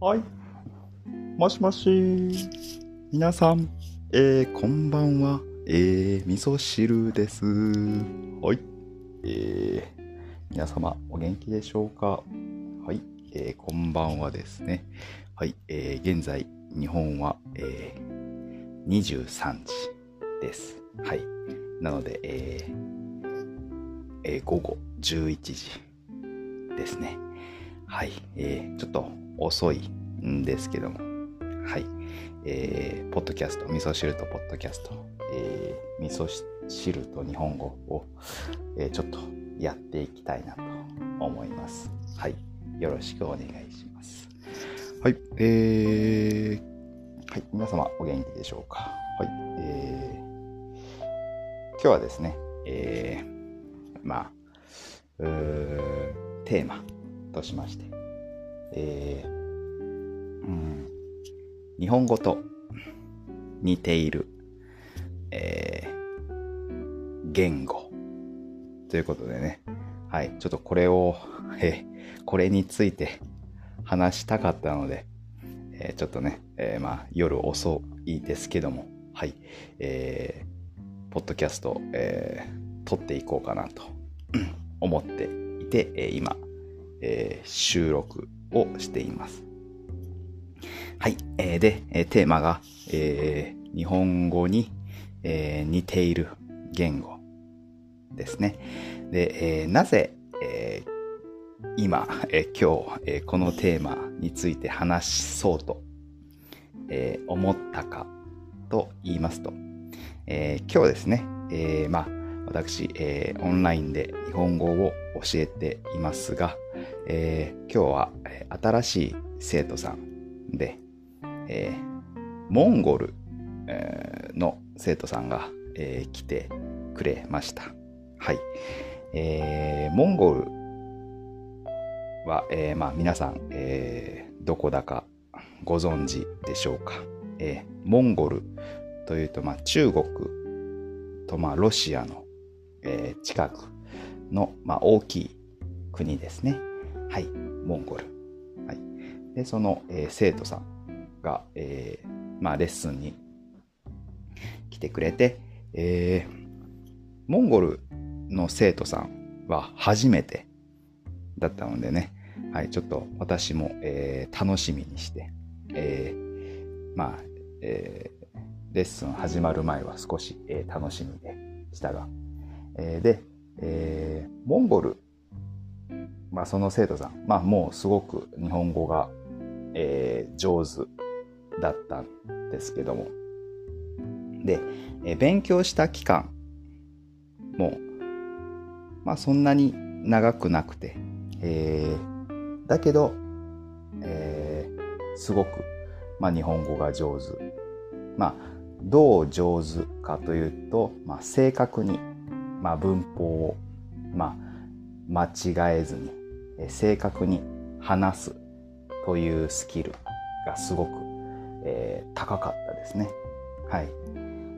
はい。もしもし。皆さん、えー、こんばんは。えー、味噌汁です。はい。えー、皆様、お元気でしょうか？はい。えー、こんばんはですね。はい。えー、現在、日本は、えー、23時です。はい。なので、えー、えー、午後11時ですね。はい。えー、ちょっと遅いんですけども、はい。えー、ポッドキャスト、味噌汁とポッドキャスト、えー、味噌汁と日本語を、えー、ちょっとやっていきたいなと思います。はい。よろしくお願いします。はい。えー、はい。皆様お元気でしょうか？はい。えー、今日はですね、えー、まあ、テーマとしまして、えー、うん、日本語と似ている、えー、言語ということでね、はい、ちょっとこれを、えー、これについて話したかったので、えー、ちょっとね、え、まあ夜遅いですけども、はい、えー、ポッドキャスト、えー、撮っていこうかなと思っていて、え、今、え、収録をしています。はい。えー、で、えー、テーマが、えー、日本語に、えー、似ている言語ですね。で、えー、なぜ、えー、今、えー、今日、えー、このテーマについて話そうと、えー、思ったかと言いますと、えー、今日ですね、えー、まあ、私、えー、オンラインで日本語を教えていますが、えー、今日は、え、新しい生徒さんで、えー、モンゴル、えー、の生徒さんが、えー、来てくれました。はい。えー、モンゴルは、えー、まあ皆さん、えー、どこだかご存知でしょうか。えー、モンゴルというと、まあ中国とまあロシアの、えー、近くの、まあ、大きい国ですね。はい。モンゴル。はい。で、その、えー、生徒さんが、えー、まあ、レッスンに来てくれて、えー、モンゴルの生徒さんは初めてだったのでね、はい、ちょっと私も、えー、楽しみにして、えー、まあ、えー、レッスン始まる前は少し、えー、楽しみでしたが、えー、で、えー、モンゴル、まあ、その生徒さん、まあ、もうすごく日本語が、えー、上手だったんですけども。で、え勉強した期間も、まあそんなに長くなくて、えー、だけど、えー、すごく、まあ日本語が上手。まあ、どう上手かというと、まあ正確に、まあ文法を、まあ間違えずに、正確に話すというスキルがすごくえー、高かったですね。はい。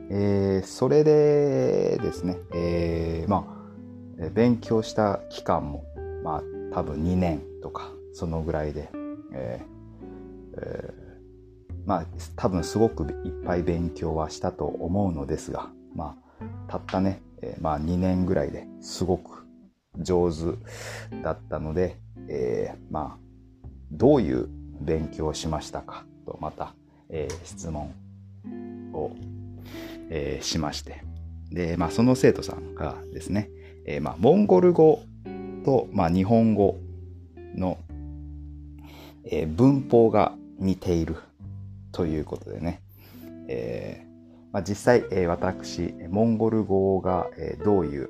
えー、それでですね、えー、まあ、勉強した期間も、まあ、多分2年とか、そのぐらいで、えーえー、まあ、多分すごくいっぱい勉強はしたと思うのですが、まあ、たったね、えー、まあ2年ぐらいですごく上手だったので、えー、まあ、どういう勉強をしましたかとまたえー、質問を、えー、しまして。で、まあ、その生徒さんがですね、えー、まあ、モンゴル語と、まあ、日本語の、えー、文法が似ているということでね、えーまあ、実際、えー、私、モンゴル語が、えー、どういう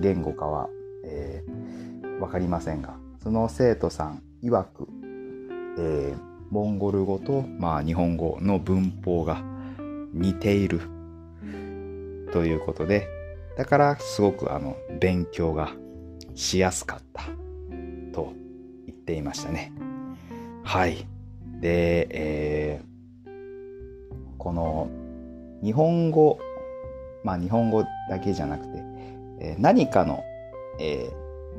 言語かは、えー、わかりませんが、その生徒さん曰く、えーモンゴル語と、まあ、日本語の文法が似ているということで、だからすごくあの勉強がしやすかったと言っていましたね。はい。で、えー、この日本語、まあ日本語だけじゃなくて、え、何かの、え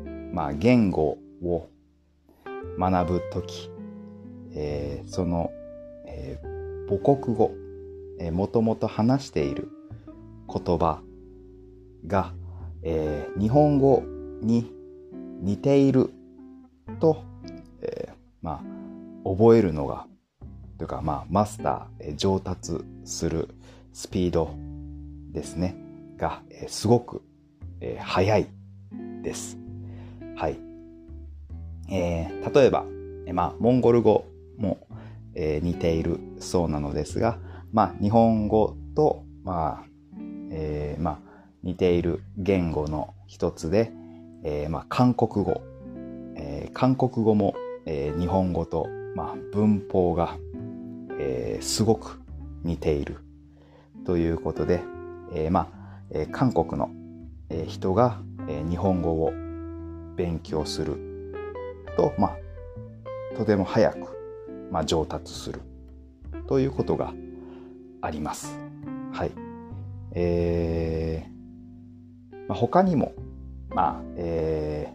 ー、まあ言語を学ぶとき、えー、その、えー、母国語、え、もともと話している言葉が、え、日本語に似ていると、え、まあ、覚えるのが、というか、まあ、マスター、えー、上達するスピードですね、が、えー、すごく、えー、速いです。はい。えー、例えば、えー、まあ、モンゴル語も、えー、似ているそうなのですが、まあ、日本語と、まあ、えー、まあ、似ている言語の一つで、えー、まあ、韓国語、えー、韓国語も、えー、日本語と、まあ、文法が、えー、すごく似ているということで、えー、まあ、えー、韓国の、えー、人が、えー、日本語を勉強すると、まあ、とても早く、まあ、上達するということがあります。はい。えー、まあ、他にも、まあ、え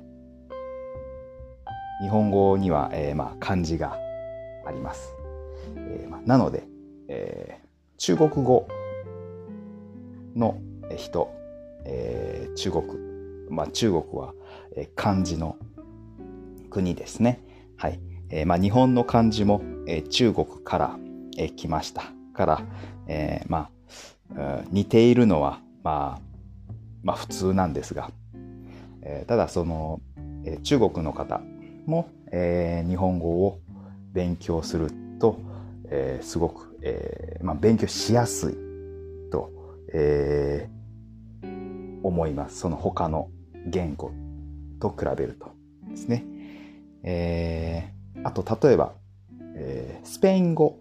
ー、日本語には、えー、まあ、漢字があります。えーまあ、なので、えー、中国語の人、えー、中国、まあ、中国は、え、漢字の国ですね。はい。えー、まあ、日本の漢字も、えー、中国から、えー、来ました。から、えー、まあ、似ているのは、まあ、まあ普通なんですが、えー、ただその、えー、中国の方も、えー、日本語を勉強すると、えー、すごく、えーまあ、勉強しやすい、えー、思います。その他の言語と比べるとですね。えー、あと例えば、えー、スペイン語、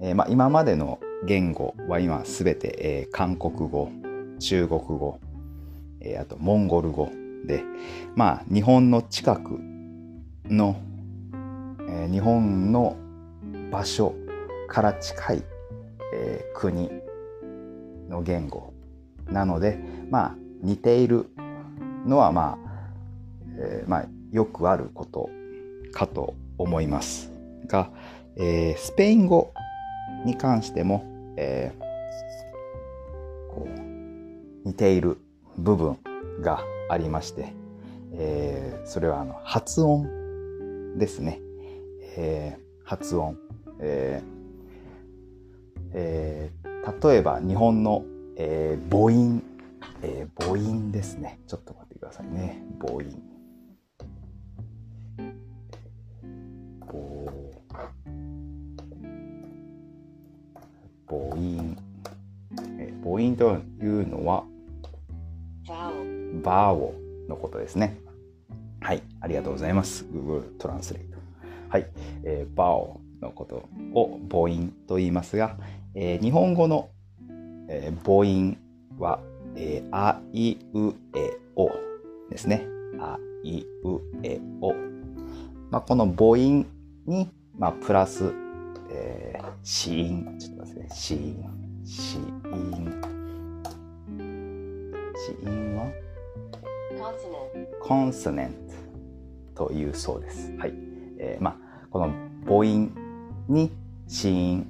えーまあ、今までの言語は今すべて、えー、韓国語、中国語、えー、あとモンゴル語で、まあ日本の近くの、えー、日本の場所から近い、えー、国の言語。なので、まあ似ているのはまあ、えー、まあよくあることかと思います。が、えー、スペイン語に関しても、えー、こう似ている部分がありまして、えー、それはあの発音ですね。えー、発音、えーえー。例えば日本の、えー、母音、えー、母音ですね。ちょっと待ってくださいね。母音。母音。え母音というのは、バーオのことですね。はい、ありがとうございます。Google トランスレート。はい、えー、バーオのことを母音と言いますが、えー、日本語の、えー、母音は、えー、あいうえおですね。あいうえお。まあ、この母音に、まあ、プラス、えー、子音。ちょっと待ってね。子音。子音。子音は？コンソネントというそうです。はい。えー、まあ、この母音に子音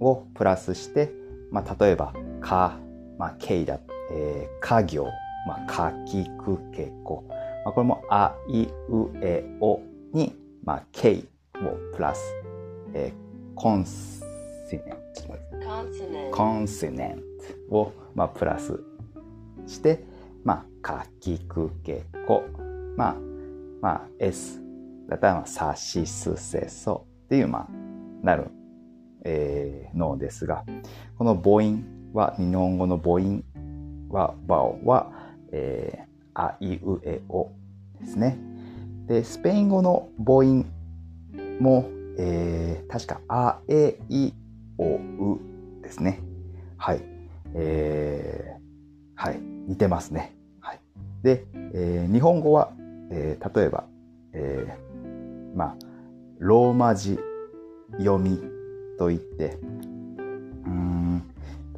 をプラスして、まあ、例えば、か、まあ、けいだ、えー、か行、まあ、かきくけこ。まあ、これも、あいうえおに、まあ、けいをプラス、えー、コンソネント。コンソネントを、まあ、プラスして、まあ、かきくけこ。まあ、まあ、S だったら、さしすせそっていう、まあ、なる、えー、のですが、この母音は、日本語の母音は、バオは、えー、あいうえおですね。で、スペイン語の母音も、えー、確か、あえいおうですね。はい。えー、はい。似てますね。で、えー、日本語は、えー、例えば、えー、まあ、ローマ字読みといって、うん、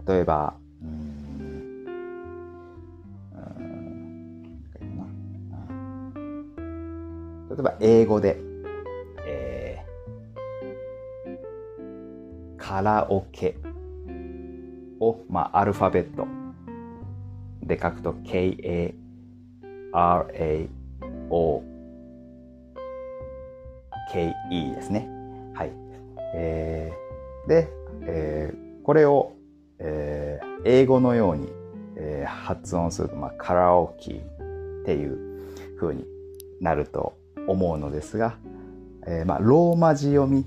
例えば、うん。例えば英語で、えカラオケを、まあ、アルファベットで書くと K-A-R-A-O-K-E ですね。はい。えー、で、えー、これを、えー、英語のように、えー、発音すると、まあ、カラオケっていう風になると思うのですが、えー、まあ、ローマ字読み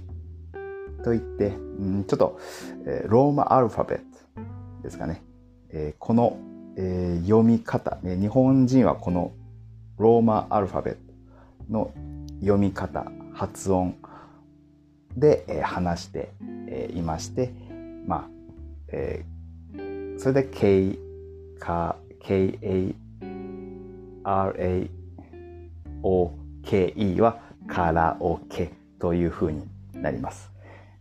といって、うん、ちょっと、え、ローマアルファベットですかね。え、この、え、読み方、ね、日本人はこのローマアルファベットの読み方、発音で、え、話して、え、いまして、まあ、えー、それで K、K-A、R-A-O-K-E はカラオケという風になります。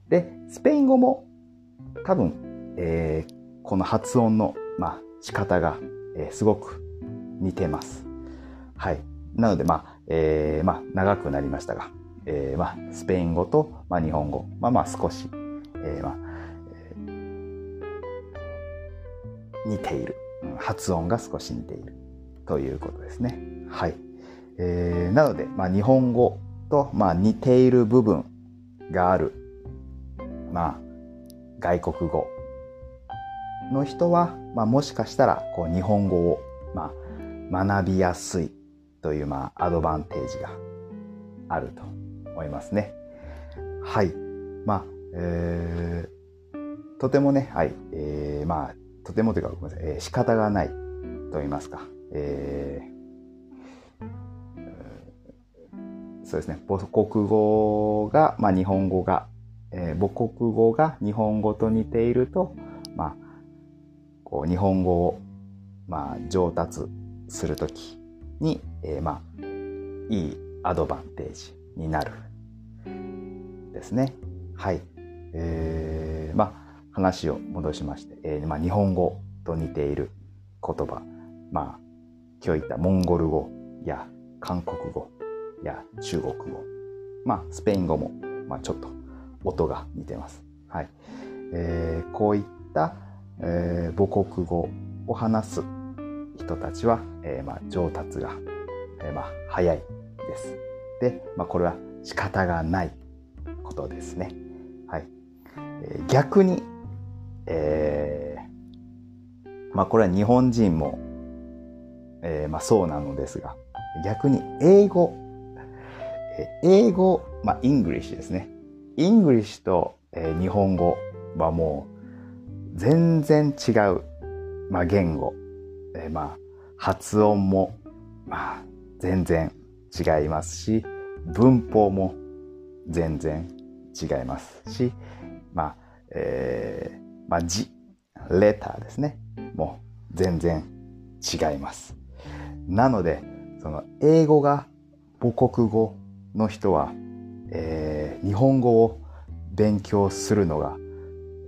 で、スペイン語も多分、えー、この発音の、まあ、仕方が、えー、すごく似てます。はい。なので、まあ、えー、まあ、長くなりましたが、えー、まあ、スペイン語と、まあ、日本語、まあまあ少し、えー、まあ、似ている。発音が少し似ているということですね。はい。えー、なので、まあ、日本語と、まあ、似ている部分がある、まあ、外国語の人は、まあ、もしかしたらこう日本語を、まあ、学びやすいという、まあ、アドバンテージがあると思いますね。はい。まあ、えー、とてもね、はい。えー、まあ、とてもというか、ごめんなさい。えー、仕方がないと言いますか。えー、そうですね。母国語が、まあ、日本語が、えー、母国語が日本語と似ていると、まあ、こう日本語を、まあ、上達するときに、えー、まあ、いいアドバンテージになるですね。はい。えー、まあ、話を戻しまして、えー、まあ、日本語と似ている言葉、まあ、今日言ったモンゴル語や韓国語や中国語、まあ、スペイン語も、まあ、ちょっと音が似てます。はい。えー、こういったえー、母国語を話す人たちは、えー、まあ、上達が、えー、まあ、早いです。で、まあ、これは仕方がないことですね。はい。え、逆に、えー、まあ、これは日本人も、えー、まあ、そうなのですが、逆に英語、え、英語、まあ、 English ですね。 English と、えー、日本語はもう、全然違う、まあ、言語、えー、まあ発音も、まあ、全然違いますし文法も全然違いますしまあ、えー、まあ字レターですねもう全然違いますなのでその英語が母国語の人は、えー、日本語を勉強するのが、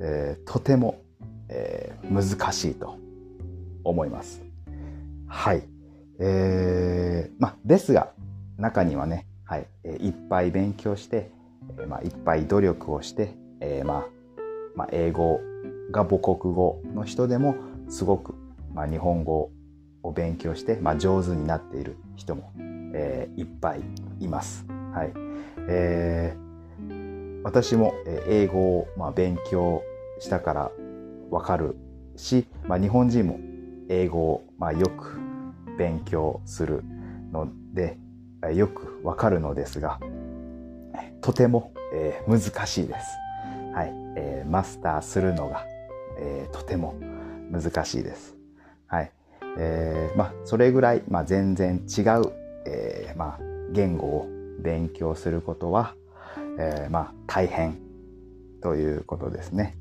えー、とてもえー、難しいと思います。はい。えー、まあ、ですが、中にはね、はい、えー、いっぱい勉強して、えー、まあ、いっぱい努力をして、えー、まあ、まあ、英語が母国語の人でも、すごく、まあ、日本語を勉強して、まあ、上手になっている人も、えー、いっぱいいます。はい。えー、私も英語を、まあ、勉強したからわかるし、まあ、日本人も英語を、まあ、よく勉強するのでよくわかるのですがとても、えー、難しいです。はい、えー、マスターするのが、えー、とても難しいです。はい。えー、まあ、それぐらい、まあ、全然違う、えー、まあ、言語を勉強することは、えー、まあ、大変ということですね。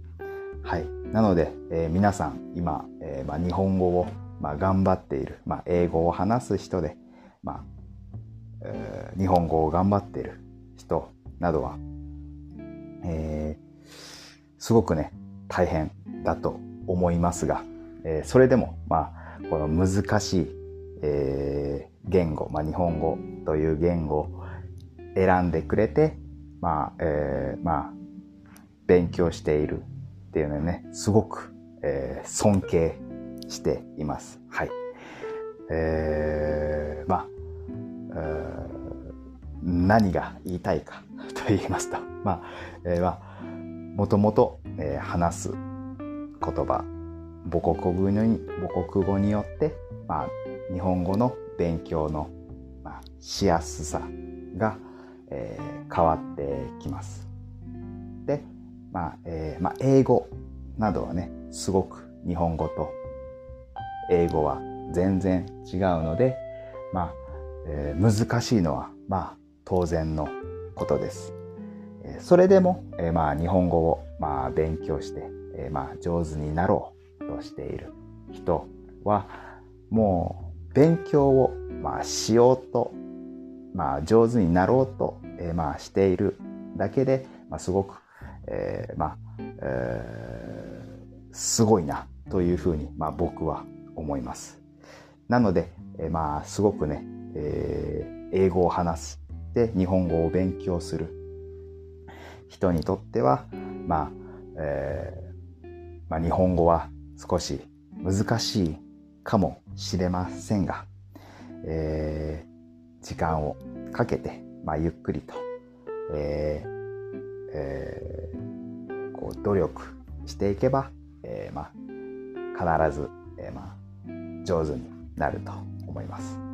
はい。なので、えー、皆さん今、えーまあ、日本語を、まあ、頑張っている、まあ、英語を話す人で、まあえー、日本語を頑張っている人などは、えー、すごくね、大変だと思いますが、えー、それでも、まあ、この難しい、えー、言語、まあ、日本語という言語を選んでくれて、まあ、えー、まあ、勉強しているっていうのはね、すごく、えー、尊敬しています。はい。えー、まあ、何が言いたいかと言いますと、まあ、えー、まあ、もともと、えー、話す言葉、母国語に母国語によって、まあ、日本語の勉強の、まあ、しやすさが、えー、変わってきます。で、まあ、えー、まあ、英語などはね、すごく日本語と英語は全然違うので、まあ、えー、難しいのは、まあ、当然のことです。それでも、え、まあ、日本語を、まあ、勉強して、え、まあ、上手になろうとしている人は、もう、勉強を、まあ、しようと、まあ、上手になろうと、え、まあ、しているだけで、まあ、すごく、えー、まあ、えー、すごいな、というふうに、まあ、僕は思います。なので、えー、まあ、すごくね、えー、英語を話す。で、日本語を勉強する。人にとっては、まあ、えー、まあ、日本語は少し難しいかもしれませんが、えー、時間をかけて、まあ、ゆっくりと、えーえー、こう努力していけば、えー、まあ、必ず、えー、まあ、上手になると思います。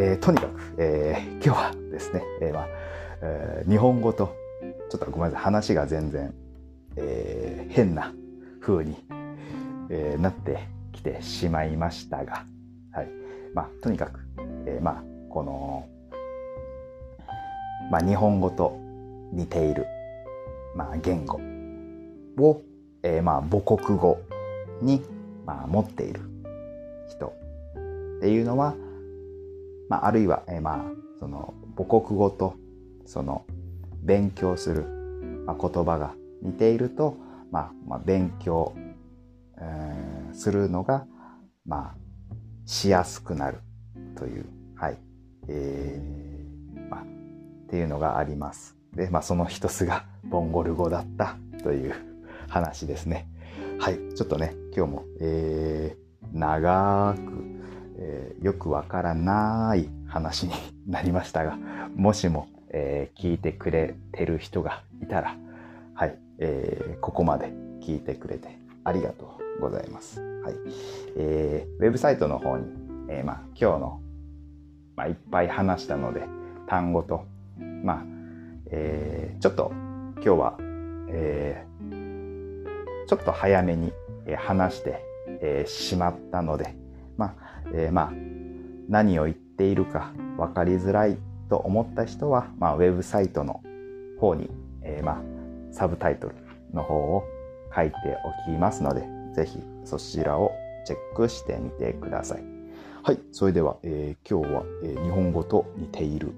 えー、とにかく、えー、今日はですね、えーまあえー、日本語とちょっとごめんなさい話が全然、えー、変な風に、えー、なってきてしまいましたが、はい。まあ、とにかく、えー、まあ、この、まあ、日本語と似ている、まあ、言語を、えー、まあ、母国語に、まあ、持っている人っていうのは、まあ、あるいは、えー、まあ、その母国語とその勉強する、まあ、言葉が似ていると、まあ、まあ、勉強、えー、するのが、まあ、しやすくなるという、はい、えー、まあ、っていうのがあります。で、まあ、その一つがボンゴル語だったという話ですね。はい、ちょっとね、今日も、えー、長く、えー、よくわからない話になりましたが、もしも、えー、聞いてくれてる人がいたら、はい、えー、ここまで聞いてくれてありがとうございます。はい。えー、ウェブサイトの方に、えー、まあ、今日の、まあ、いっぱい話したので、単語と、まあ、えー、ちょっと今日は、えー、ちょっと早めに話して、えー、しまったので、えー、まあ、何を言っているか分かりづらいと思った人は、まあ、ウェブサイトの方に、えー、まあ、サブタイトルの方を書いておきますので、ぜひそちらをチェックしてみてください。はい、それでは、えー、今日は、えー、日本語と似ている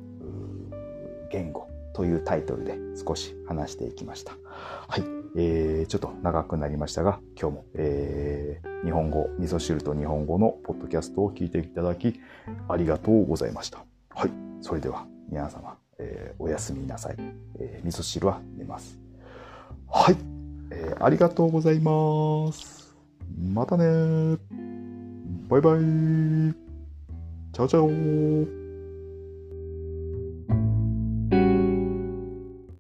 言語というタイトルで少し話していきました。はい、えー、ちょっと長くなりましたが、今日も、えー、日本語、味噌汁と日本語のポッドキャストを聞いていただき、ありがとうございました。はい。それでは、皆様、えー、おやすみなさい。えー、味噌汁は寝ます。はい。えー、ありがとうございます。またねバイバイ。チャオチャオ